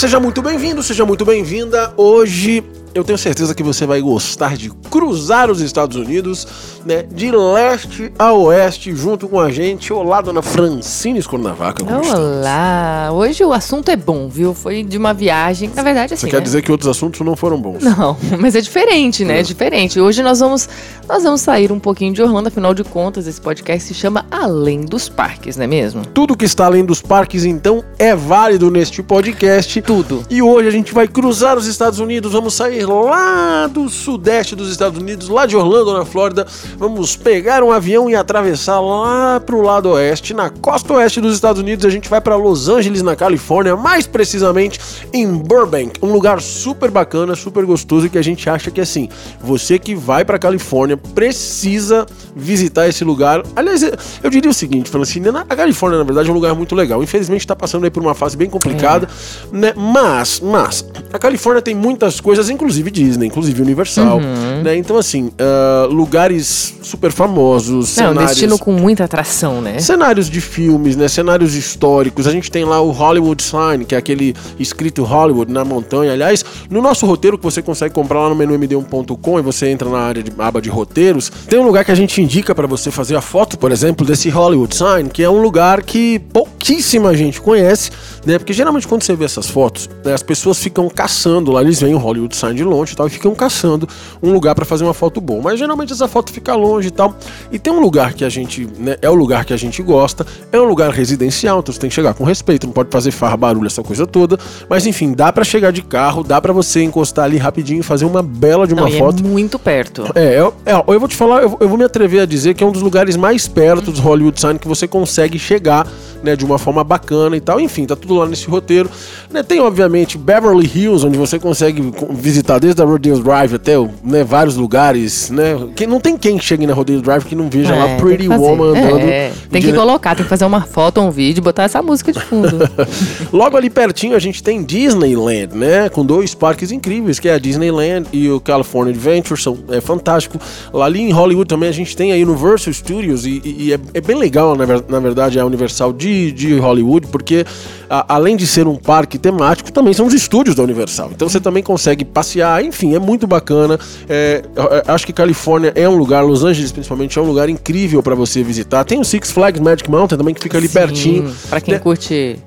Seja muito bem-vindo, seja muito bem-vinda. Hoje eu tenho certeza que você vai gostar de cruzar os Estados Unidos, né, de leste a oeste, junto com a gente. Olá, dona Francine Escornavaca. Olá! Hoje o assunto é bom, viu? Foi de uma viagem. Na verdade, assim. Você quer né? dizer que outros assuntos não foram bons? Não, mas é diferente, né? É. É diferente. Hoje nós vamos, nós vamos sair um pouquinho de Orlando, afinal de contas, esse podcast se chama Além dos Parques, não é mesmo? Tudo que está além dos parques, então, é válido neste podcast. Tudo. E hoje a gente vai cruzar os Estados Unidos, vamos sair lá do sudeste dos Estados Unidos, lá de Orlando, na Flórida. Vamos pegar um avião e atravessar lá pro lado oeste, na costa oeste dos Estados Unidos. A gente vai para Los Angeles, na Califórnia, mais precisamente em Burbank, um lugar super bacana, super gostoso e que a gente acha que assim, você que vai para Califórnia precisa visitar esse lugar. Aliás, eu diria o seguinte, Francine, a Califórnia na verdade é um lugar muito legal. Infelizmente está passando aí por uma fase bem complicada, né? Mas, mas a Califórnia tem muitas coisas, inclusive Disney, inclusive Universal, Uhum. né? Então assim, ah, lugares super famosos, Não, um destino com muita atração, né? Cenários de filmes, né? Cenários históricos. A gente tem lá o Hollywood Sign, que é aquele escrito Hollywood na montanha. Aliás, no nosso roteiro que você consegue comprar lá no menu md1.com e você entra na área de aba de roteiros, tem um lugar que a gente indica pra você fazer a foto, por exemplo, desse Hollywood Sign, que é um lugar que pouquíssima gente conhece, né? Porque geralmente quando você vê essas fotos, né, as pessoas ficam caçando lá, eles veem o Hollywood Sign de longe e tal, e ficam caçando um lugar pra fazer uma foto boa. Mas geralmente essa foto fica longe e tal. E tem um lugar que a gente, né, é o lugar que a gente gosta, é um lugar residencial, então você tem que chegar com respeito, não pode fazer farra, barulho, essa coisa toda. Mas enfim, dá pra chegar de carro, dá pra você encostar ali rapidinho e fazer uma bela de uma Não, e foto. é muito perto. É, eu, é, eu vou te falar, eu, eu vou me atrever a dizer que é um dos lugares mais perto dos Hollywood Sign que você consegue chegar, né, de uma forma bacana e tal. Enfim, tá tudo lá nesse roteiro. Né, tem, obviamente, Beverly Hills, onde você consegue co- visitar desde a Rodeo Drive até né, vários lugares, né? Quem, não tem quem chegue na Rodeo Drive que não veja É, lá que Pretty. Woman andando. É, tem que colocar, tem que fazer uma foto, um vídeo, botar essa música de fundo. Logo ali pertinho a gente tem Disneyland, né? Com dois parques incríveis, que é a Disneyland e o California Adventure, são, é fantástico. Lá ali em Hollywood também a gente tem a Universal Studios e, e- e é, é bem legal, na, na verdade, a Universal de, de Hollywood, porque a- além de ser um parque temático, também são os estúdios da Universal. Então você também consegue passear, enfim, é muito bacana. É, acho que Califórnia é um lugar, Los Angeles principalmente, é um lugar incrível para você visitar. Tem o Six Flags Magic Mountain também, que fica ali Sim, pertinho. Pra quem né? curte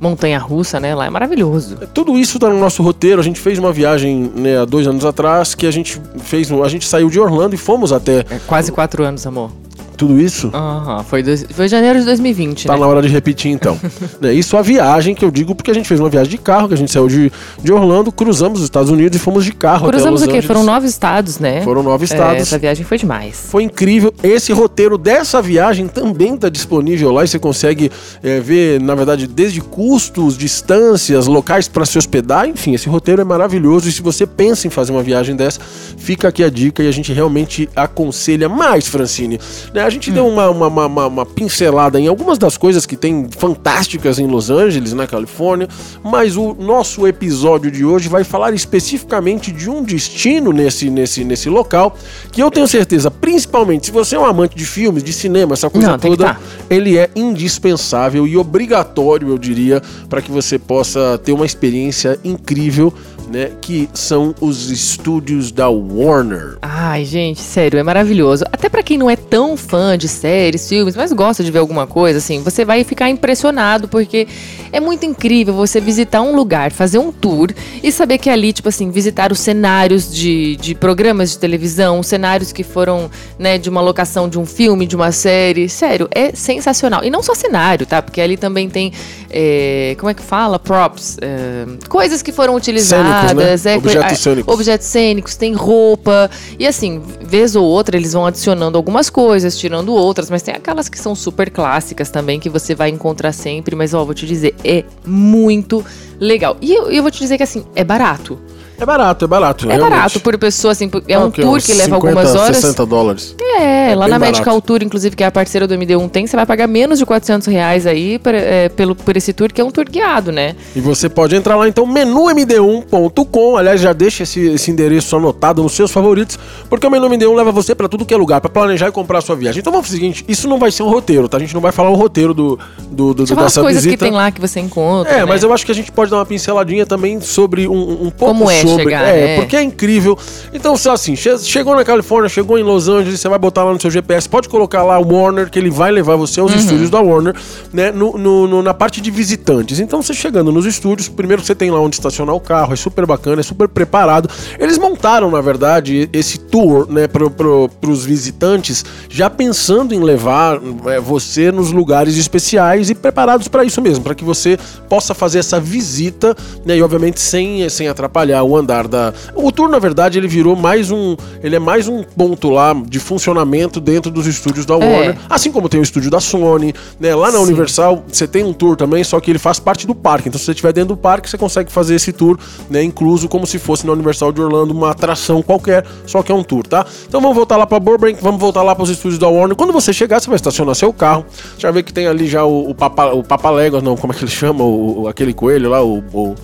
montanha russa, né? Lá é maravilhoso. Tudo isso tá no nosso roteiro. A gente fez uma viagem né, há dois anos atrás que a gente fez. A gente saiu de Orlando e fomos até É quase quatro anos, amor. Tudo isso. Aham, foi, dois, foi janeiro de 2020, Tá né? na hora de repetir então. né, isso a viagem que eu digo porque a gente fez uma viagem de carro, que a gente saiu de, de Orlando, cruzamos os Estados Unidos e fomos de carro Cruzamos até o quê? Foram Angeles. nove estados, né? Foram nove É, estados. essa viagem foi demais. Foi incrível. Esse roteiro dessa viagem também está disponível lá e você consegue é, ver, na verdade, desde custos, distâncias, locais para se hospedar. Enfim, esse roteiro é maravilhoso. E se você pensa em fazer uma viagem dessa, fica aqui a dica e a gente realmente aconselha mais, Francine. Né, a gente deu uma, uma, uma- uma- pincelada em algumas das coisas que tem fantásticas em Los Angeles, na Califórnia, mas o nosso episódio de hoje vai falar especificamente de um destino nesse, nesse, nesse local que eu tenho certeza, principalmente se você é um amante de filmes, de cinema, essa coisa Não, toda, tá. ele é indispensável e obrigatório, eu diria, para que você possa ter uma experiência incrível, né? Que são os estúdios da Warner. Ai, gente, sério, é maravilhoso. Até pra quem não é tão fã de séries, filmes, mas gosta de ver alguma coisa, assim, você vai ficar impressionado, porque é muito incrível você visitar um lugar, fazer um tour e saber que ali, tipo assim, visitar os cenários de, de programas de televisão, cenários que foram, né, de uma locação de um filme, de uma série. Sério, é sensacional. E não só cenário, tá? Porque ali também tem, é, como é que fala? Props. é, coisas que foram utilizadas. Né? é, Objetos cênicos. objetos cênicos, tem roupa. E assim, vez ou outra, eles vão adicionando algumas coisas, tirando outras, mas tem aquelas que são super clássicas também, que você vai encontrar sempre. Mas, ó, vou te dizer, é muito legal. E eu, eu vou te dizer que assim, é barato. É barato, é barato. É barato por pessoa, assim, é um Ah, quê? tour que leva 50, algumas horas. 60 dólares. É, lá bem na barato. Medical Tour, inclusive, que é a parceira do MD1 tem, você vai pagar menos de 400 reais aí pra- é, pelo, por esse tour, que é um tour guiado, né? E você pode entrar lá então, menumd1.com. Aliás, já deixa esse, esse endereço anotado nos seus favoritos, porque o Menu MD1 leva você pra tudo que é lugar, pra planejar e comprar a sua viagem. Então vamos fazer o seguinte: isso não vai ser um roteiro, tá? A gente não vai falar o roteiro do, do, do as dessa coisas visita. que tem lá que você encontra. É, né? mas eu acho que a gente pode dar uma pinceladinha também sobre um, um pouco Como é sobre. chegar, é, né? porque é incrível. Então, se assim, che- chegou na Califórnia, chegou em Los Angeles, você vai botar lá no seu GPS, pode colocar lá o Warner, que ele vai levar você Uhum. aos estúdios da Warner, né? No, no- no- na parte de visitantes. Então, você chegando nos estúdios, primeiro você tem lá onde estacionar o carro, é super bacana, é super preparado. Eles montaram, na verdade, esse tour, né, pro, pro, pros visitantes, já pensando em levar é, você nos lugares especiais e preparados para isso mesmo, para que você possa fazer essa visita, né, e obviamente sem, sem atrapalhar o andar da. O tour, na verdade, ele virou mais um. Ele é mais um ponto lá de funcionamento dentro dos estúdios da Warner. Assim como tem o estúdio da Sony, né? Lá na Sim. Universal você tem um tour também, só que ele faz parte do parque. Então, se você estiver dentro do parque, você consegue fazer esse tour, né? Incluso como se fosse na Universal de Orlando, uma atração qualquer, só que é um tour, tá? Então vamos voltar lá para Burbank, vamos voltar lá para os estúdios da Warner. Quando você chegar, você vai estacionar seu carro. Já vê que tem ali já o, o Papa, o Papa Léguas, não, como é que ele chama? O, o- aquele coelho lá, o. o...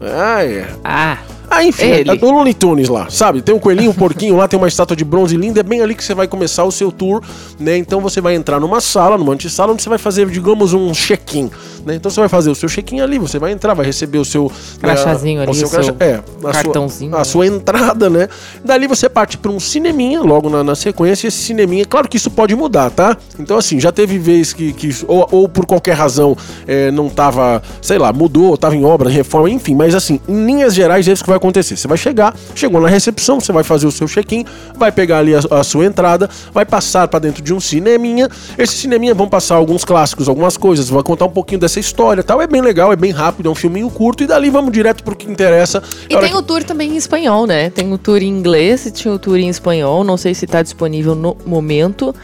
Ah, é. Ah, Ah, enfim, Ele. é do Looney Tunes lá, sabe? Tem um coelhinho, um porquinho lá, tem uma estátua de bronze linda, é bem ali que você vai começar o seu tour, né? Então você vai entrar numa sala, numa antessala, onde você vai fazer, digamos, um check-in, né? Então você vai fazer o seu check-in ali, você vai entrar, vai receber o seu... Crachazinho né, ali, o seu é, a cartãozinho, Sua, a né? sua entrada, né? Dali você parte para um cineminha, logo na, na sequência, e esse cineminha, claro que isso pode mudar, tá? Então assim, já teve vez que, que ou, ou por qualquer razão, é, não tava, sei lá, mudou, tava em obra, reforma, enfim, mas assim, em linhas gerais é isso que vai acontecer. Você vai chegar, chegou na recepção, você vai fazer o seu check-in, vai pegar ali a, a sua entrada, vai passar para dentro de um cineminha. Esse cineminha vão passar alguns clássicos, algumas coisas, vai contar um pouquinho dessa história, e tal. É bem legal, é bem rápido, é um filminho curto e dali vamos direto pro que interessa. E tem o tour também em espanhol, né? Tem o tour em inglês e tinha o tour em espanhol. Não sei se tá disponível no momento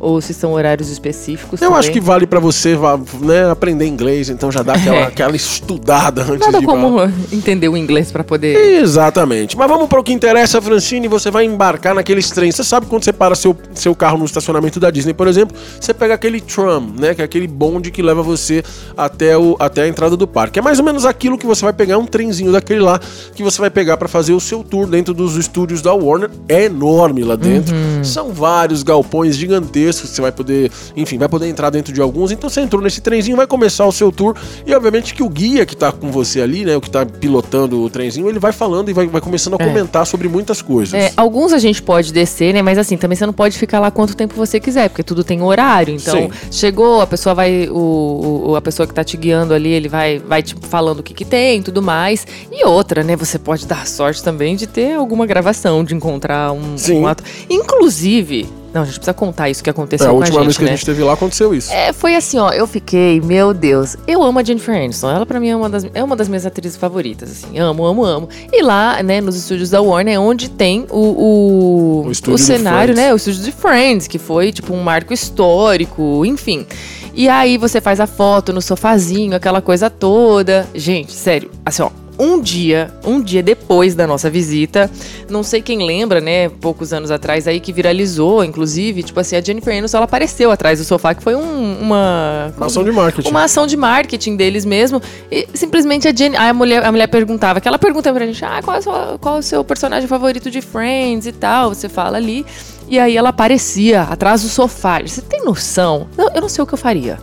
ou se são horários específicos. Eu também. acho que vale pra você né, aprender inglês, então já dá aquela, É. aquela estudada antes Nada de como entender o inglês pra poder. Exatamente. Mas vamos para o que interessa, Francine. Você vai embarcar naqueles trens. Você sabe quando você para seu, seu carro no estacionamento da Disney, por exemplo, você pega aquele tram, né? Que é aquele bonde que leva você até, o, até a entrada do parque. É mais ou menos aquilo que você vai pegar, um trenzinho daquele lá, que você vai pegar para fazer o seu tour dentro dos estúdios da Warner. É enorme lá dentro. São vários galpões gigantescos que você vai poder, enfim, vai poder entrar dentro de alguns. Então você entrou nesse trenzinho, vai começar o seu tour. E obviamente que o guia que tá com você ali, né? O que tá pilotando o trenzinho, ele vai falando e vai, vai começando a É. comentar sobre muitas coisas. É, alguns a gente pode descer, né? Mas assim, também você não pode ficar lá quanto tempo você quiser, porque tudo tem horário. Então, Sim. chegou, a pessoa vai. O, o- a pessoa que tá te guiando ali, ele vai, vai tipo, falando o que, que tem tudo mais. E outra, né? Você pode dar sorte também de ter alguma gravação, de encontrar um, Sim. um ato. Inclusive. Não, a gente precisa contar isso que aconteceu É, a com última a gente, vez que né? a gente esteve lá aconteceu isso. É, foi assim, ó, eu fiquei, meu Deus, eu amo a Jennifer Aniston, ela pra mim é uma das, é uma das minhas atrizes favoritas, assim, amo, amo, amo. E lá, né, nos estúdios da Warner é onde tem o, o, O o, cenário, né, o estúdio de Friends, que foi, tipo, um marco histórico, enfim. E aí você faz a foto no sofazinho, aquela coisa toda. Gente, sério, assim, ó, um dia, um dia depois da nossa visita, não sei quem lembra, né, poucos anos atrás aí que viralizou, inclusive, tipo assim, a Jennifer Aniston, ela apareceu atrás do sofá, que foi um- uma Uma ação de marketing. uma ação de marketing deles mesmo. E simplesmente a aí a mulher, a mulher perguntava, aquela pergunta pra gente, ah, qual é, o seu, qual é o seu personagem favorito de Friends e tal? Você fala ali. E aí ela aparecia atrás do sofá. Você tem noção? Eu não sei o que eu faria.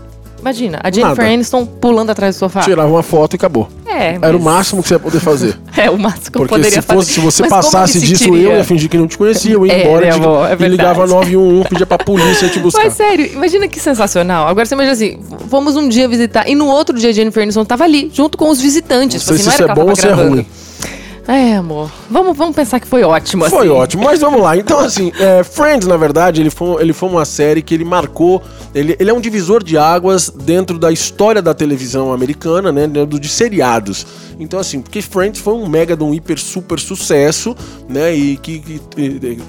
Imagina, a Jennifer Nada. Aniston pulando atrás do sofá. Tirava uma foto e acabou. É, Era o mas- máximo que você ia poder fazer. É o máximo que eu Porque poderia se, fosse, se fazer. você Mas passasse eu disso, eu ia fingir que não te conhecia, eu ia É, embora né, de- amor? É e ligava verdade. 911, pedia pra polícia te buscar. Mas sério, imagina que sensacional. Agora você imagina assim, fomos um dia visitar e no outro dia a Jennifer Aniston tava ali, junto com os visitantes. Não sei Tipo se assim, isso não é era que bom ou se é ruim. É, amor. Vamos, vamos pensar que foi ótimo, Foi assim. ótimo, mas vamos lá. Então, assim, é, Friends, na verdade, ele foi, ele foi uma série que ele marcou. Ele, ele é um divisor de águas dentro da história da televisão americana, né? Dentro de seriados. Então, assim, porque Friends foi um mega de um hiper super sucesso, né? E que, que,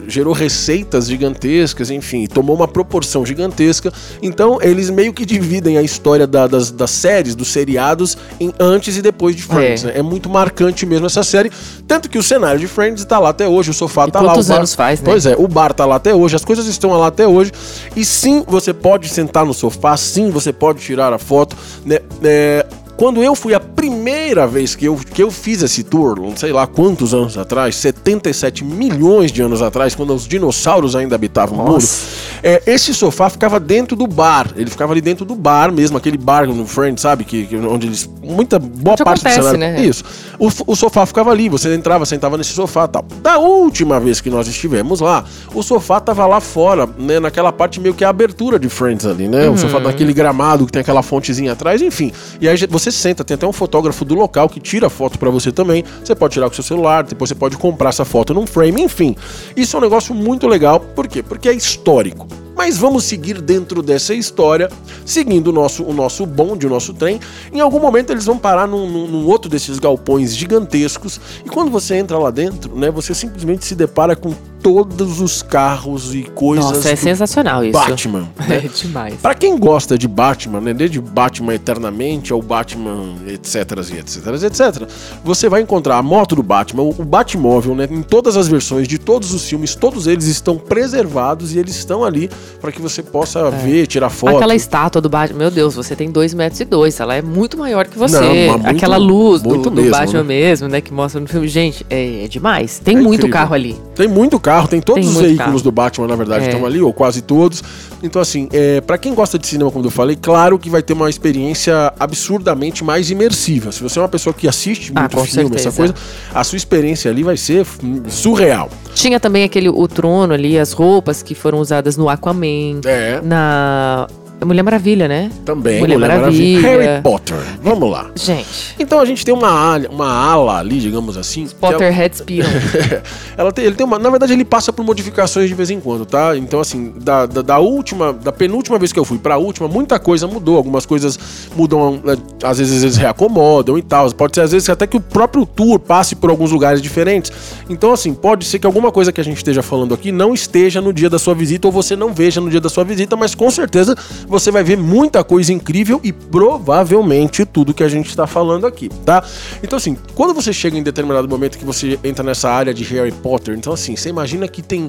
gerou receitas gigantescas, enfim, tomou uma proporção gigantesca. Então, eles meio que dividem a história da- das, das séries, dos seriados, em antes e depois de Friends. É. né? É muito marcante mesmo essa série. Tanto que o cenário de Friends tá lá até hoje, o sofá E tá lá. quantos bar... anos faz, né? Pois é, o bar tá lá até hoje, as coisas estão lá até hoje. E sim, você pode sentar no sofá, sim, você pode tirar a foto, né? É, quando eu fui a primeira vez que eu, que eu fiz esse tour, não sei lá quantos anos atrás, 77 milhões de anos atrás, quando os dinossauros ainda habitavam o mundo, Nossa. é, esse sofá ficava dentro do bar. Ele ficava ali dentro do bar mesmo, aquele bar no Friends, sabe? Que, que- onde eles. Muita boa Onde parte acontece, do cenário. né? Isso. O, o sofá ficava ali, você entrava, sentava nesse sofá e tal. Da última vez que nós estivemos lá, o sofá tava lá fora, né? Naquela parte meio que a abertura de Friends ali, né? O sofá naquele gramado que tem aquela fontezinha atrás, enfim. E aí você senta, tem até um fotógrafo do local que tira foto pra você também. Você pode tirar com seu celular, depois você pode comprar essa foto num frame, enfim. Isso é um negócio muito legal. Por quê? Porque é histórico. Mas vamos seguir dentro dessa história, seguindo o nosso, o nosso bonde, o nosso trem. Em algum momento eles vão parar num, num- num outro desses galpões gigantescos. E quando você entra lá dentro, né, você simplesmente se depara com todos os carros e coisas Nossa, é do sensacional isso. Batman. É né? demais. Pra quem gosta de Batman, né, desde Batman Eternamente ao Batman etc etc etc, você vai encontrar a moto do Batman, o Batmóvel, né, em todas as versões de todos os filmes, todos eles estão preservados e eles estão ali para que você possa ver, tirar foto. É. Aquela estátua do Batman, meu Deus, você tem dois metros e dois, ela é muito maior que você. Não, muito- Aquela luz do mesmo, Batman né? mesmo, né, que mostra no filme. Gente, é, é demais. Tem É muito incrível. carro ali. Tem muito carro, tem todos Tem os veículos carro. do Batman, na verdade, É. estão ali, ou quase todos. Então, assim, é, para quem gosta de cinema, como eu falei, claro que vai ter uma experiência absurdamente mais imersiva. Se você é uma pessoa que assiste Ah, muito com filme, essa certeza. coisa, a sua experiência ali vai ser hum, surreal. Tinha também aquele o trono ali, as roupas que foram usadas no Aquaman, É, na Mulher Maravilha, né? também. Mulher Maravilha. Harry Potter. Vamos lá. Gente, Então a gente tem uma ala, uma ala ali, digamos assim. é- Potterheads piram. Ela tem, ele tem uma, na verdade, ele passa por modificações de vez em quando, tá? Então, assim, da, da, da última, da penúltima vez que eu fui pra última, muita coisa mudou. Algumas coisas mudam, né, às vezes eles reacomodam e tal. Pode ser, às vezes, até que o próprio tour passe por alguns lugares diferentes. Então, assim, pode ser que alguma coisa que a gente esteja falando aqui não esteja no dia da sua visita ou você não veja no dia da sua visita, mas com certeza você vai ver muita coisa incrível e provavelmente tudo que a gente está falando aqui, tá? Então, assim, quando você chega em determinado momento que você entra nessa área de Harry Potter, então, assim, você imagina que tem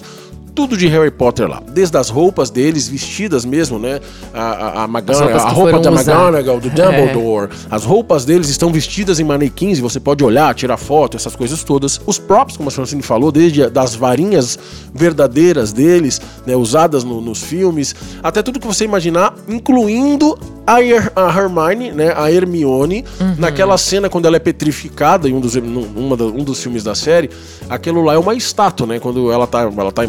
tudo de Harry Potter lá, desde as roupas deles, vestidas mesmo, né? A, a, a, McGonagall- a roupa da. McGonagall, do Dumbledore, as roupas deles estão vestidas em manequins e você pode olhar, tirar foto, essas coisas todas. Os props, como a Francine falou, desde das varinhas verdadeiras deles, né, usadas no- nos filmes, até tudo que você imaginar, incluindo a, Her- a Hermione, né, a Hermione, naquela cena quando ela é petrificada em um dos, num- uma da- um dos filmes da série, aquilo lá é uma estátua, né, quando ela tá, ela tá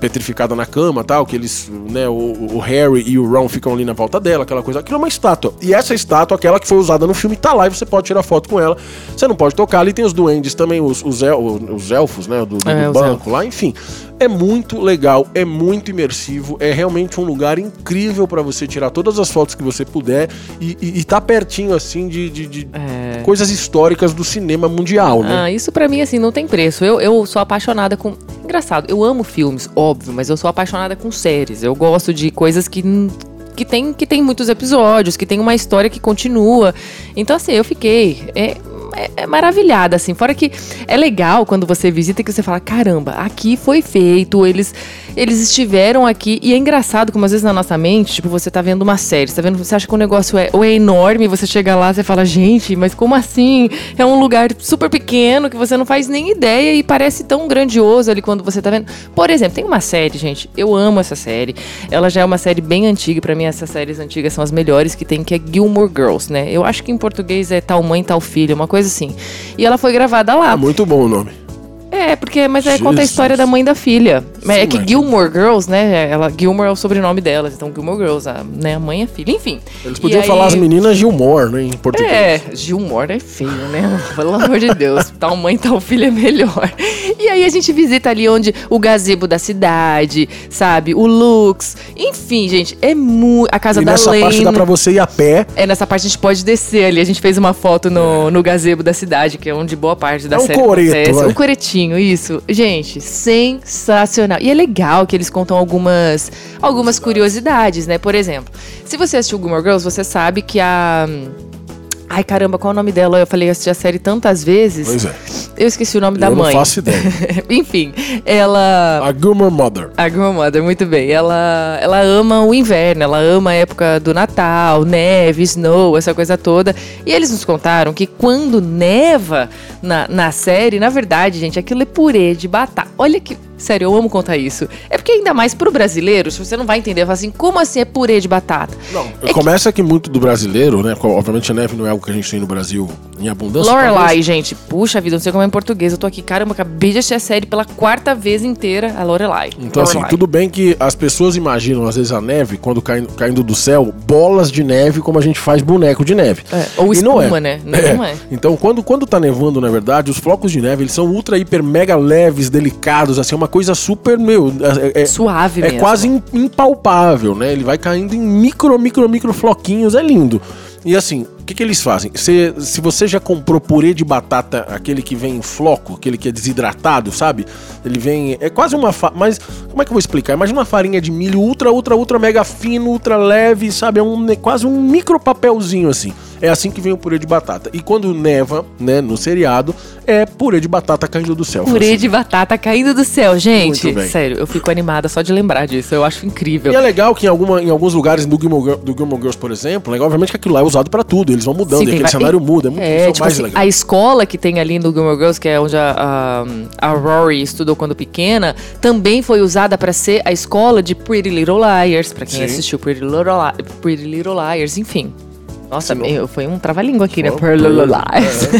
petrificada na cama, tal, que eles, né, o, o Harry e o Ron ficam ali na volta dela, aquela coisa, aquilo é uma estátua. E essa estátua, aquela que foi usada no filme, tá lá e você pode tirar foto com ela. Você não pode tocar, ali tem os duendes também, os, os, el- os elfos, né, do, do É, os banco lá, enfim. É muito legal, é muito imersivo, é realmente um lugar incrível pra você tirar todas as fotos que você puder e, e, e tá pertinho, assim, de, de- de É. coisas históricas do cinema mundial, né? Ah, isso pra mim, assim, não tem preço. Eu, eu sou apaixonada com. Engraçado, eu amo filmes, óbvio, mas eu sou apaixonada com séries. Eu gosto de coisas que. Que tem, que tem muitos episódios, que tem uma história que continua. Então, assim, eu fiquei. É, é, é maravilhada, assim. Fora que é legal quando você visita que você fala: caramba, aqui foi feito, eles, eles estiveram aqui. E é engraçado como às vezes na nossa mente, tipo, você tá vendo uma série, você tá vendo, você acha que o negócio é, ou é enorme, você chega lá, você fala, gente, mas como assim? É um lugar super pequeno que você não faz nem ideia e parece tão grandioso ali quando você tá vendo. Por exemplo, tem uma série, gente, eu amo essa série. Ela já é uma série bem antiga, pra mim essas séries antigas são as melhores que tem, que é Gilmore Girls, né? Eu acho que em português é tal mãe, tal filha, uma coisa assim. E ela foi gravada lá. É muito bom o nome. É, porque, mas é, conta a história da mãe da filha. Mas é Sim, que mas- Gilmore Girls, né? Ela, Gilmore é o sobrenome delas, então Gilmore Girls, a, né, a mãe e a filha, enfim. Eles podiam aí- falar as meninas Gilmore, né, em português. É, Gilmore é feio, né? Pelo amor de Deus. Tal mãe, tal filho é melhor. E aí a gente visita ali onde o gazebo da cidade, sabe? O Lux. Enfim, gente, é muito. A casa E da nessa Lane. parte dá pra você ir a pé. É, nessa parte a gente pode descer ali. A gente fez uma foto no, no gazebo da cidade, que é onde boa parte da É um série coreto, acontece. vai. Um coretinho, isso. Gente, sensacional. E é legal que eles contam algumas, algumas curiosidades, né? Por exemplo, se você assistiu Gilmore Girls, você sabe que a... Ai, caramba, qual é o nome dela? Eu falei, eu assisti a série tantas vezes. Pois é. Eu esqueci o nome da eu mãe. não faço ideia. Enfim, ela. A Gilmore Mother. A grandmother, muito bem. Ela, ela ama o inverno, ela ama a época do Natal, neve, snow, essa coisa toda. E eles nos contaram que quando neva na, na série, na verdade, gente, aquilo é purê de batata. Olha que. Sério, eu amo contar isso. É porque ainda mais pro brasileiro, se você não vai entender, fala assim, como assim é purê de batata? Não, É que- começa que... muito do brasileiro, né? Obviamente a neve não é algo que a gente tem no Brasil em abundância. Lorelai, talvez. gente. Puxa vida, não sei como é em português. Eu tô aqui, caramba, acabei de assistir a série pela quarta vez inteira, a Lorelai. Então, assim, Lorelai. tudo bem que as pessoas imaginam, às vezes, a neve, quando caindo, caindo do céu, bolas de neve, como a gente faz boneco de neve. É, ou E não espuma, é. né? Não é. Então, quando, quando tá nevando, na verdade, os flocos de neve, eles são ultra, hiper, mega leves, delicados, assim, é uma coisa super, meu... É, é- Suave é mesmo. quase im- impalpável, né? Ele vai caindo em micro, micro, micro floquinhos, é lindo. E assim, o que, que eles fazem? Se, se você já comprou purê de batata, aquele que vem em floco, aquele que é desidratado, sabe? Ele vem. É quase uma. Fa... Mas como é que eu vou explicar? Imagina uma farinha de milho ultra, ultra, ultra mega fino, ultra leve, sabe? É um, é quase um micro papelzinho assim. É assim que vem o purê de batata. E quando neva, né, no seriado, é purê de batata caindo do céu. Purê Francine. de batata caindo do céu, gente. Sério, eu fico animada só de lembrar disso. Eu acho incrível. E é legal que em, alguma, em alguns lugares do Gilmore, do Gilmore Girls, por exemplo, legal, obviamente que aquilo lá é usado pra tudo, eles vão mudando, Sim, aquele va- cenário muda, é muito É, é tipo mais assim, legal. a escola que tem ali no Gilmore Girls, que é onde a, a, a Rory estudou quando pequena, também foi usada pra ser a escola de Pretty Little Liars, pra quem Sim. assistiu Pretty Little, Li- Pretty Little Liars, enfim. Nossa, meu, foi um trava-língua aqui, né? É.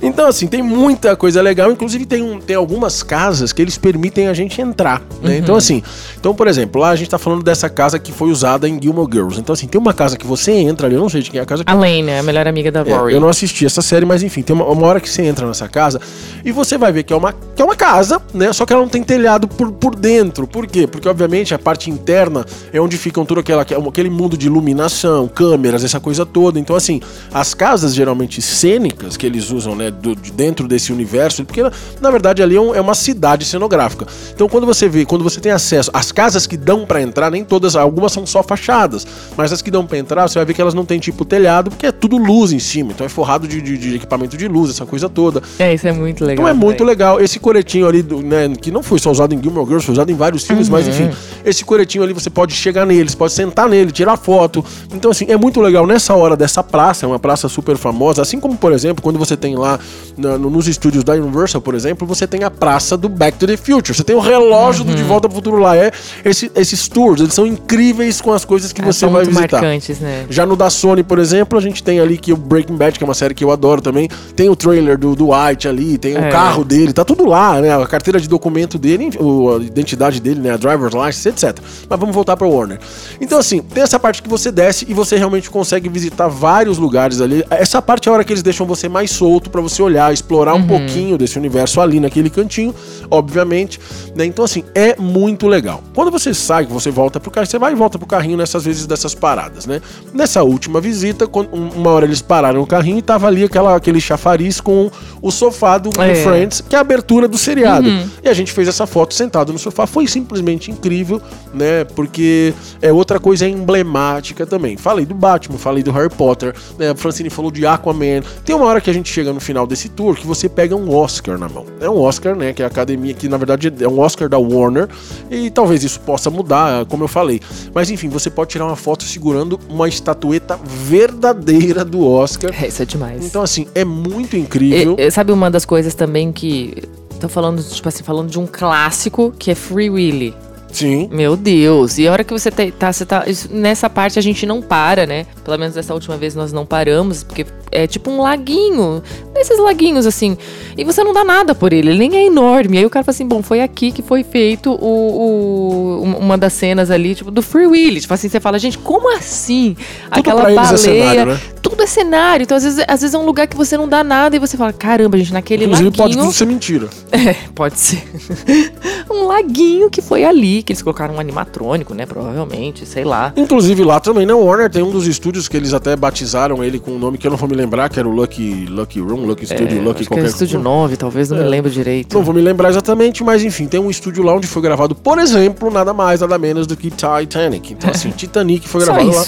Então, então, assim, tem muita coisa legal. Inclusive, tem, um, tem algumas casas que eles permitem a gente entrar. Né? Uhum. Então, assim, então, por exemplo, lá a gente tá falando dessa casa que foi usada em Gilmore Girls. Então, assim, tem uma casa que você entra ali, eu não sei de quem é a casa que A Lane, a melhor amiga da É, Rory. eu não assisti essa série, mas enfim, tem uma, uma hora que você entra nessa casa e você vai ver que é uma, que é uma casa, né? Só que ela não tem telhado por, por dentro. Por quê? Porque, obviamente, a parte interna é onde ficam todo aquela, aquele mundo de iluminação, câmeras, essa coisa toda. Então, assim, as casas geralmente cênicas que eles usam, né, do, de dentro desse universo, porque na verdade ali é, um- é uma cidade cenográfica. Então, quando você vê, quando você tem acesso, as casas que dão pra entrar, nem todas, algumas são só fachadas, mas as que dão pra entrar, você vai ver que elas não têm tipo telhado, porque é tudo luz em cima. Então, é forrado de, de- de equipamento de luz, essa coisa toda. É, isso é muito legal. Então é muito legal. Esse coretinho ali, né, que não foi só usado em Gilmore Girls, foi usado em vários filmes, mas enfim, esse coretinho ali você pode chegar nele, você pode sentar nele, tirar foto. Então, assim, é muito legal nessa hora dessa praça, é uma praça super famosa, assim como, por exemplo, quando você tem lá na- nos estúdios da Universal, por exemplo, você tem a praça do Back to the Future. Você tem o relógio do De Volta pro Futuro lá. É, esse- esses tours, eles são incríveis com as coisas que Ah, você vai muito visitar. marcantes, né? Já no da Sony, por exemplo, a gente tem ali que o Breaking Bad, que é uma série que eu adoro também, tem o trailer do, do White ali, tem É. o carro dele, tá tudo lá, né? A carteira de documento dele, o- a identidade dele, né? A driver's license, etc. Mas vamos voltar pra Warner. Então, assim, tem essa parte que você desce e você realmente consegue visitar vários lugares ali. Essa parte é a hora que eles deixam você mais solto pra você olhar, explorar Uhum. um pouquinho desse universo ali naquele cantinho, obviamente. Né? Então, assim, é muito legal. Quando você sai, que você volta pro carro, você vai e volta pro carrinho nessas vezes dessas paradas, né? Nessa última visita, quando- um- uma hora eles pararam o carrinho e tava ali aquela, aquele chafariz com o sofá do, É. Friends, que é a abertura do seriado. E a gente fez essa foto sentado no sofá. Foi simplesmente incrível, né? Porque é outra coisa emblemática também. Falei do Batman, falei do Harry Potter, né? Francine falou de Aquaman. Tem uma hora que a gente chega no final desse tour que você pega um Oscar na mão. É um Oscar, né? Que é a academia, que na verdade é um Oscar da Warner. E talvez isso possa mudar, como eu falei. Mas enfim, você pode tirar uma foto segurando uma estatueta verdadeira do Oscar. É, isso é demais. Então, assim, é muito incrível. E sabe uma das coisas também que. Tô falando, tipo assim, falando de um clássico que é Free Willy. Sim. Meu Deus. E a hora que você tá, você tá. isso- Nessa parte a gente não para, né? Pelo menos dessa última vez nós não paramos, porque é tipo um laguinho. Desses laguinhos, assim. E você não dá nada por ele, ele nem é enorme. Aí o cara fala assim: bom, foi aqui que foi feito o, o- um- uma das cenas ali, tipo, do Free Willy. Tipo assim, você fala, gente, como assim? Aquela pra eles é baleia. cenário, né? Tudo é cenário. Então, às vezes, às vezes é um lugar que você não dá nada e você fala, caramba, gente, naquele Inclusive, pode laguinho. tudo ser mentira. É, pode ser. um laguinho que foi ali, que eles colocaram um animatrônico, né? Provavelmente, sei lá. Inclusive lá também, na Warner tem um dos estúdios que eles até batizaram ele com um nome que eu não vou me lembrar, que era o Lucky, Lucky Room, Lucky Studio, É, Lucky acho que é qualquer Estúdio coisa. 9, talvez, não É. me lembro direito. Não vou me lembrar exatamente, mas enfim, tem um estúdio lá onde foi gravado, por exemplo, nada mais, nada menos do que Titanic. Então, assim, Titanic foi gravado lá.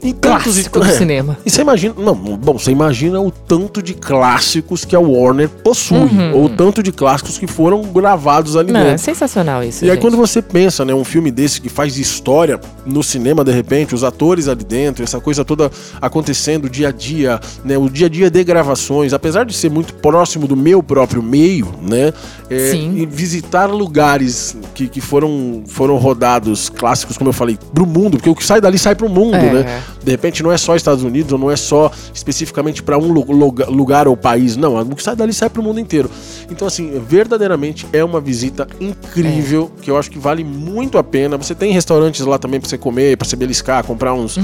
E tantos Clássico do é. cinema. E você imagina, não, bom, você imagina o tanto de clássicos que a Warner possui, Uhum. ou o tanto de clássicos que foram gravados ali Não, é dentro. sensacional isso, E aí gente. quando você pensa, né, um filme desse que faz história no cinema de repente, os atores ali dentro, essa coisa toda acontecendo dia a dia, né, o dia a dia de gravações, apesar de ser muito próximo do meu próprio meio, né, é, Sim. e visitar lugares que, que foram foram rodados clássicos, como eu falei, pro mundo, porque o que sai dali sai pro mundo, É. né? De repente não é só Estados Unidos, ou não é só especificamente para um lu- lugar, ou país, não, o que sai dali sai pro mundo inteiro. Então assim, verdadeiramente é uma visita incrível, que eu acho que vale muito a pena. Você tem restaurantes lá também pra você comer, pra você beliscar, comprar uns,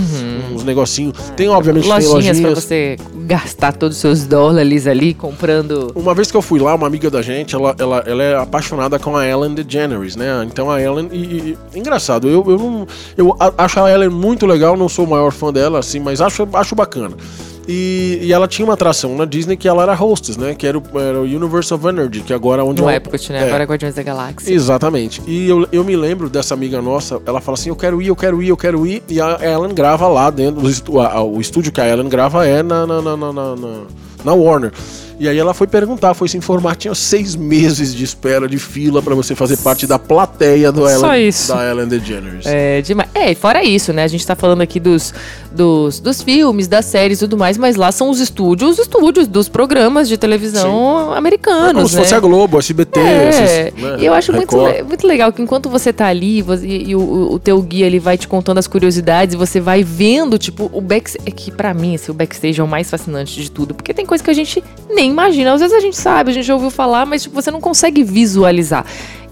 uns negocinhos. Tem obviamente tem Uhum. Lojinhas pra lojinhas. você gastar todos os seus dólares ali comprando. Uma vez que eu fui lá, uma amiga da gente, ela, ela, ela é apaixonada com a Ellen DeGeneres, né? Então a Ellen. E, e- engraçado, eu, eu, não, eu acho a Ellen muito legal, não sou o maior fã dela, assim, mas acho, acho bacana. E, e ela tinha uma atração na Disney que ela era hostess, né? Que era o, era o Universe of Energy, que agora é onde No ela- Epcot, né? é. Agora é Guardiões da Galáxia. Exatamente. E eu, eu me lembro dessa amiga nossa, ela fala assim: eu quero ir, eu quero ir, eu quero ir. E a Ellen grava lá dentro. o estúdio que a Ellen grava é na, na, na- na- na Warner. E aí ela foi perguntar, foi se informar, tinha seis meses de espera de fila pra você fazer parte da plateia do Só Ellen, isso. da Ellen DeGeneres. É, demais. É, e fora isso, né? A gente tá falando aqui dos, dos, dos filmes, das séries e tudo mais, mas lá são os estúdios, os estúdios dos programas de televisão americanos. Como se né? fosse a Globo, a SBT, É, esses, né, e eu acho muito, Record. muito legal que enquanto você tá ali você- e, e o, o teu guia ele vai te contando as curiosidades, você vai vendo, tipo, o backstage. É que pra mim, assim, o backstage é o mais fascinante de tudo, porque tem coisa que a gente nem imagina. Às vezes a gente sabe, a gente já ouviu falar, mas tipo, você não consegue visualizar.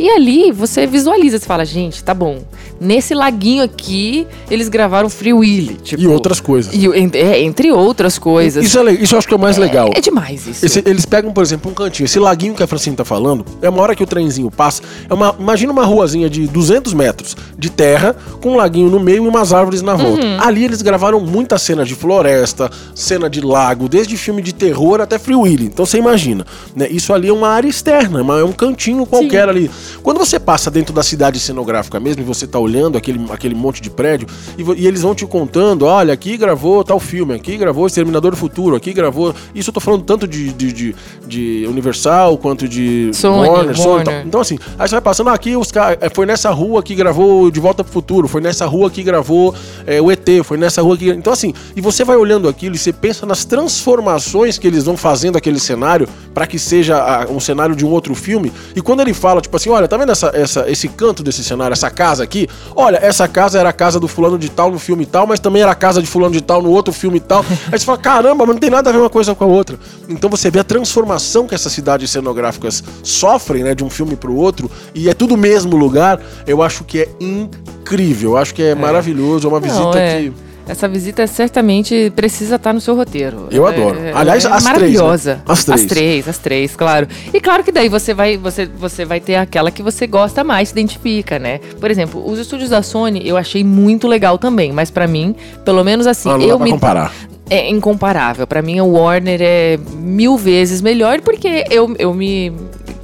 E ali você visualiza, você fala, gente, tá bom. Nesse laguinho aqui, eles gravaram Free Willy. Tipo, E outras coisas. e, é, entre outras coisas. Isso, é, isso eu acho que é o mais legal. É demais isso. Esse- eles pegam, por exemplo, um cantinho. Esse laguinho que a Francine tá falando, é uma hora que o trenzinho passa. É uma, imagina uma ruazinha de 200 metros de terra, com um laguinho no meio e umas árvores na volta. Uhum. Ali eles gravaram muita cena de floresta, cena de lago, desde filme de terror até Free Willy. Então você imagina, né? Isso ali é uma área externa, é é um cantinho qualquer ali. Quando você passa dentro da cidade cenográfica mesmo e você tá olhando aquele, aquele monte de prédio e, e eles vão te contando, olha, aqui gravou tal filme, aqui gravou Exterminador do Futuro, aqui gravou... Isso eu tô falando tanto de, de, de, de Universal quanto de Sony, Warner, Sony e tal. Então assim, aí você vai passando, ah, aqui os caras... Foi nessa rua que gravou De Volta pro Futuro, foi nessa rua que gravou é, o ET, foi nessa rua que... Então assim, e você vai olhando aquilo e você pensa nas transformações que eles vão fazendo aquele cenário para que seja ah, um cenário de um outro filme. E quando ele fala, tipo assim, olha, tá vendo essa, essa, esse canto desse cenário, essa casa aqui? Olha, essa casa era a casa do fulano de tal no filme tal, mas também era a casa de fulano de tal no outro filme tal. Aí você fala, caramba, mas não tem nada a ver uma coisa com a outra. Então você vê a transformação que essas cidades cenográficas sofrem, né, de um filme pro outro, e é tudo o mesmo lugar, eu acho que é incrível, eu acho que é, maravilhoso, é uma Não, visita é. que... Essa visita certamente precisa estar no seu roteiro. Eu adoro. É- é- Aliás, é as três, maravilhosa. né? As três. As três, as três, claro. E claro que daí você vai, você, você vai ter aquela que você gosta mais, se identifica, né? Por exemplo, os estúdios da Sony eu achei muito legal também, mas pra mim, pelo menos assim, Ah, não dá eu pra me comparar. é incomparável. Pra mim, o Warner é mil vezes melhor porque eu, eu me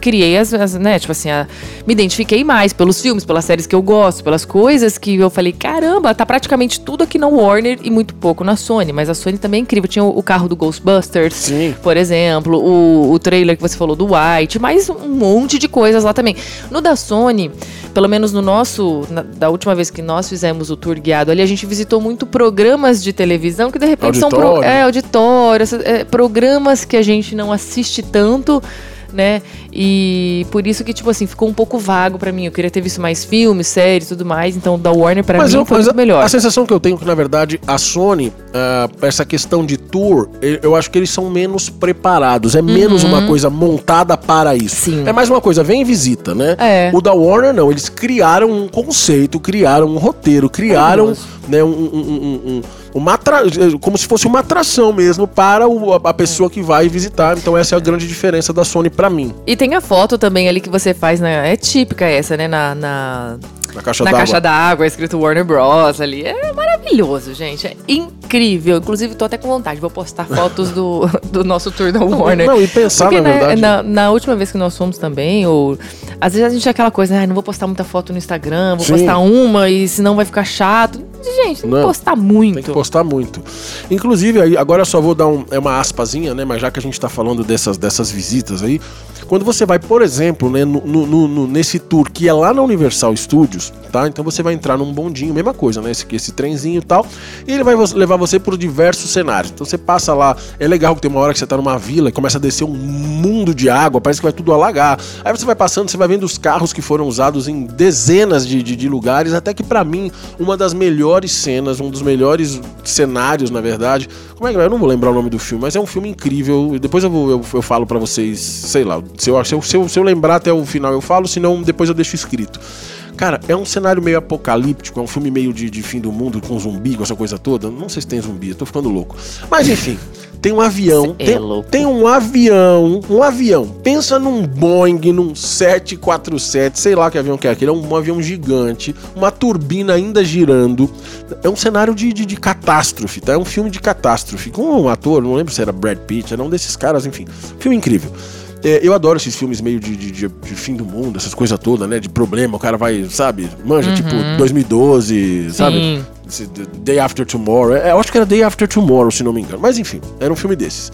criei as, as, né, tipo assim, a- me identifiquei mais pelos filmes, pelas séries que eu gosto, pelas coisas que eu falei, caramba, tá praticamente tudo aqui na Warner e muito pouco na Sony, mas a Sony também é incrível. Tinha o, o carro do Ghostbusters, Sim. por exemplo, o, o trailer que você falou do White, mais um monte de coisas lá também. No da Sony, pelo menos no nosso, na- da última vez que nós fizemos o tour guiado ali, a gente visitou muito programas de televisão que de repente são pro, Auditório. é, auditório, é, programas que a gente não assiste tanto. Né? E por isso que, tipo assim, ficou um pouco vago pra mim. Eu queria ter visto mais filmes, séries e tudo mais. Então, o da Warner, pra mim, eu- foi muito a, melhor. A sensação que eu tenho é que, na verdade, a Sony, ah, essa questão de tour, eu acho que eles são menos preparados. É menos uma coisa montada para isso. Sim. É mais uma coisa, vem e visita, né? É. O da Warner, não. Eles criaram um conceito, criaram um roteiro, criaram Maravilhoso. né, um, um- um- um- uma atra- como se fosse uma atração mesmo para o- a, pessoa que vai visitar. Então essa é a grande diferença da Sony pra mim. E tem a foto também ali que você faz, na, é típica essa, né? Na, na, Na caixa na d'água. caixa d'água, escrito Warner Bros. ali. É maravilhoso, gente. É incrível. Inclusive, tô até com vontade. Vou postar fotos do, do nosso tour da Warner. Não, e pensar, Porque, na né, verdade. na, na última vez que nós fomos também, ou às vezes a gente tem aquela coisa, ah, não vou postar muita foto no Instagram, vou Sim. postar uma e senão vai ficar chato. Gente, tem que postar muito. Tem que postar muito. Inclusive, agora eu só vou dar um, é uma aspasinha, né? Mas já que a gente tá falando dessas, dessas visitas aí, quando você vai, por exemplo, né, no, no, no, nesse tour que é lá na Universal Studios, tá? Então você vai entrar num bondinho, mesma coisa, né? Esse, esse trenzinho e tal, e ele vai levar você por diversos cenários. Então você passa lá, é legal que tem uma hora que você tá numa vila e começa a descer um mundo de água, parece que vai tudo alagar. Aí você vai passando, você vai vendo os carros que foram usados em dezenas de, de, de lugares, até que para mim, uma das melhores cenas, um dos melhores cenários, na verdade. Como é que é? Eu não vou lembrar o nome do filme, mas é um filme incrível. Depois eu, vou, eu, eu falo para vocês, sei lá, se eu, se, eu, se, eu, se eu lembrar até o final eu falo, senão depois eu deixo escrito. Cara, é um cenário meio apocalíptico, é um filme meio de, de fim do mundo com zumbi, com essa coisa toda. Não sei se tem zumbi, eu tô ficando louco. Mas enfim. Tem um avião. É tem, tem, um avião. Um avião. Pensa num Boeing, num 747, sei lá que avião que é aquele. É um, um avião gigante. Uma turbina ainda girando. É um cenário de, de, de, catástrofe, tá? É um filme de catástrofe. Com um ator, não lembro se era Brad Pitt, era um desses caras, enfim. Filme incrível. É, eu adoro esses filmes meio de, de, de, de, fim do mundo, essas coisas todas, né? De problema, o cara vai, sabe? Manja, tipo, uhum. tipo 2012, Sim. sabe? Day After Tomorrow. É, eu acho que era Day After Tomorrow, se não me engano. Mas enfim, era um filme desses.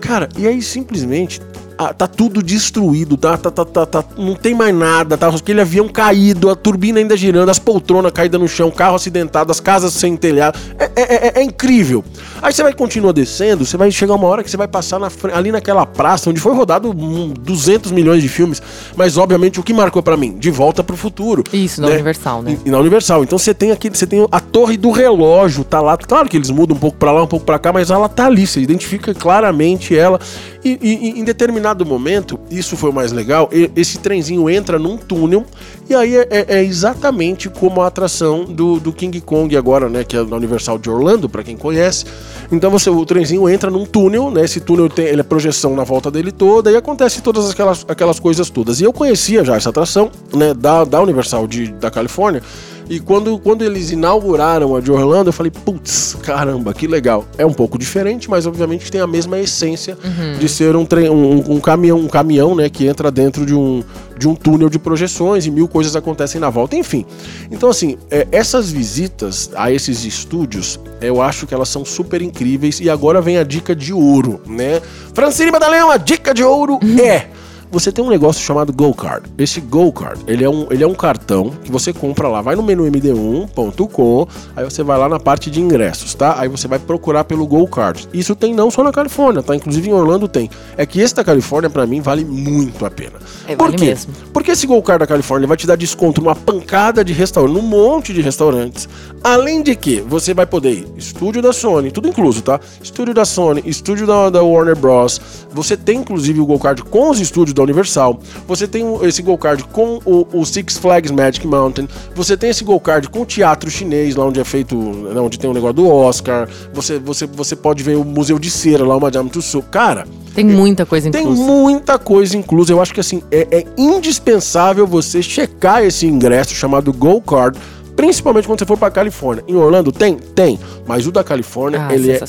Cara, e aí simplesmente ah, tá tudo destruído, tá, tá, tá, tá, tá, não tem mais nada, tá aquele avião caído, a turbina ainda girando, as poltronas caídas no chão, carro acidentado, as casas sem telhado. É, é, é, é incrível. Aí você vai continuar descendo, você vai chegar uma hora que você vai passar na, ali naquela praça onde foi rodado 200 milhões de filmes, mas obviamente o que marcou para mim? De volta pro futuro. Isso, na né? Universal, né? E, na Universal. Então você tem aqui, você tem a torre do relógio, tá lá. Claro que eles mudam um pouco para lá, um pouco para cá, mas ela tá ali, você identifica claramente ela. E, e, em determinado momento, isso foi o mais legal, esse trenzinho entra num túnel e aí é, é, é exatamente como a atração do, do, King Kong agora, né, que é na Universal de Orlando, para quem conhece. Então você, o trenzinho entra num túnel, né, esse túnel tem ele é projeção na volta dele toda e acontece todas aquelas, aquelas coisas todas. E eu conhecia já essa atração, né, da, da Universal de, da Califórnia, e quando, quando eles inauguraram a de Orlando, eu falei, putz, caramba, que legal. É um pouco diferente, mas obviamente tem a mesma essência uhum. de ser um, um, um, caminhão, um caminhão, né, que entra dentro de um, de um túnel de projeções e mil coisas acontecem na volta, enfim. Então, assim, é, essas visitas a esses estúdios, eu acho que elas são super incríveis. E agora vem a dica de ouro, né? Francine Badaleão, a dica de ouro uhum. é você tem um negócio chamado Go Card. Esse Go Card, ele é um, ele é um cartão que você compra lá, vai no menu md1.com, aí você vai lá na parte de ingressos, tá? Aí você vai procurar pelo Go Card. Isso tem não só na Califórnia, tá? Inclusive em Orlando tem. É que esse da Califórnia para mim vale muito a pena. É, Por vale quê? Mesmo. Porque esse Go Card da Califórnia vai te dar desconto numa pancada de restaurantes, num monte de restaurantes. Além de que você vai poder ir estúdio da Sony, tudo incluso, tá? Estúdio da Sony, estúdio da, da Warner Bros. Você tem inclusive o Go Card com os estúdios da Universal. Você tem esse Go Card com o, o, Six Flags Magic Mountain. Você tem esse Go Card com o teatro chinês, lá onde é feito, né, onde tem o um negócio do Oscar. Você, você, você pode ver o Museu de Cera, lá o Madame Tussauds. Cara, tem muita coisa inclusa. Tem muita coisa inclusa. Eu acho que assim, é, é indispensável você checar esse ingresso chamado Go Card principalmente quando você for para Califórnia. Em Orlando tem? Tem. Mas o da Califórnia, ah, ele é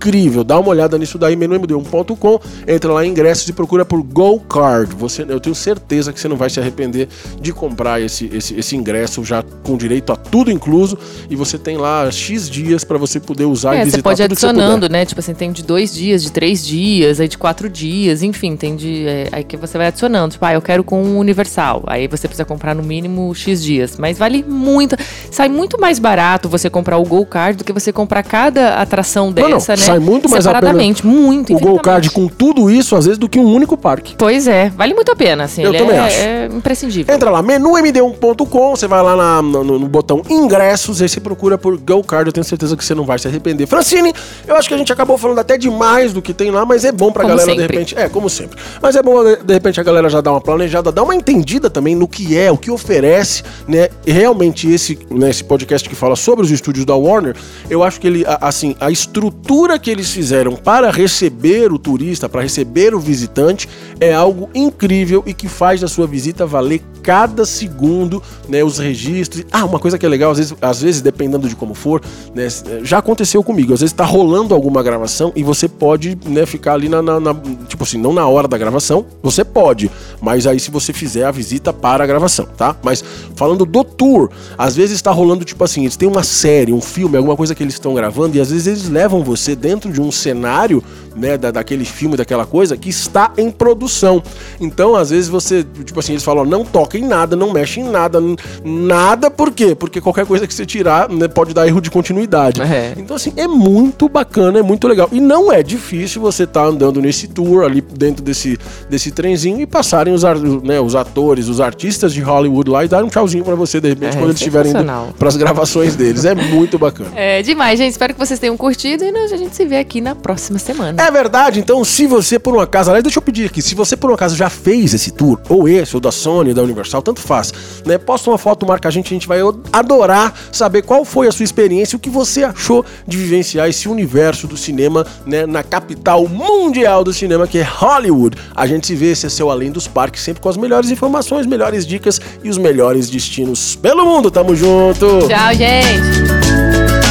incrível. Dá uma olhada nisso daí, menumd1.com, entra lá em ingressos e procura por Go Card. Você, eu tenho certeza que você não vai se arrepender de comprar esse, esse, esse ingresso já com direito a tudo incluso e você tem lá X dias para você poder usar é, e visitar você pode adicionando, né? Tipo assim, tem de dois dias, de três dias, aí de quatro dias, enfim, tem de. É, aí que você vai adicionando. Tipo, ah, eu quero com universal. Aí você precisa comprar no mínimo X dias. Mas vale muito. Sai muito mais barato você comprar o Go Card do que você comprar cada atração dessa, não, não, né? Sai muito mais Separadamente, muito. O Go Card com tudo isso, às vezes, do que um único parque. Pois é, vale muito a pena, assim. Eu também é, acho. É imprescindível. Entra lá, menumd1.com, você vai lá na, no, no, botão ingressos, aí você procura por Go Card, eu tenho certeza que você não vai se arrepender. Francine, eu acho que a gente acabou falando até demais do que tem lá, mas é bom pra como galera, sempre. de repente. É, como sempre. Mas é bom, de repente, a galera já dar uma planejada, dar uma entendida também no que é, o que oferece, né? Realmente esse, né, esse podcast que fala sobre os estúdios da Warner, eu acho que ele, assim, a estrutura que eles fizeram para receber o turista, para receber o visitante, é algo incrível e que faz da sua visita valer cada segundo, né, os registros. Ah, uma coisa que é legal, às vezes, às vezes dependendo de como for, né, já aconteceu comigo. Às vezes tá rolando alguma gravação e você pode, né, ficar ali na, na, na, tipo assim, não na hora da gravação, você pode, mas aí se você fizer a visita para a gravação, tá? Mas falando do tour, às vezes está rolando tipo assim, eles têm uma série, um filme, alguma coisa que eles estão gravando e às vezes eles levam você dentro de um cenário, né, da, daquele filme, daquela coisa que está em produção. Então, às vezes você, tipo assim, eles falam, não toca em nada, não mexe em nada, nada, por quê? Porque qualquer coisa que você tirar né, pode dar erro de continuidade. É. Então, assim, é muito bacana, é muito legal. E não é difícil você estar tá andando nesse tour ali dentro desse, desse trenzinho e passarem os, né, os atores, os artistas de Hollywood lá e dar um tchauzinho para você, de repente, é, quando eles estiverem indo pras gravações deles. É muito bacana. É demais, gente. Espero que vocês tenham curtido e a gente se vê aqui na próxima semana. É verdade. Então, se você, por um acaso, aliás, deixa eu pedir aqui, se você, por um acaso, já fez esse tour, ou esse, ou da Sony, ou da Universal, tanto faz, né? Posta uma foto, marca a gente, a gente vai adorar saber qual foi a sua experiência, o que você achou de vivenciar esse universo do cinema, né, na capital mundial do cinema, que é Hollywood. A gente se vê, esse é seu Além dos Parques, sempre com as melhores informações, melhores dicas e os melhores destinos pelo mundo. Tamo junto! Tchau, gente!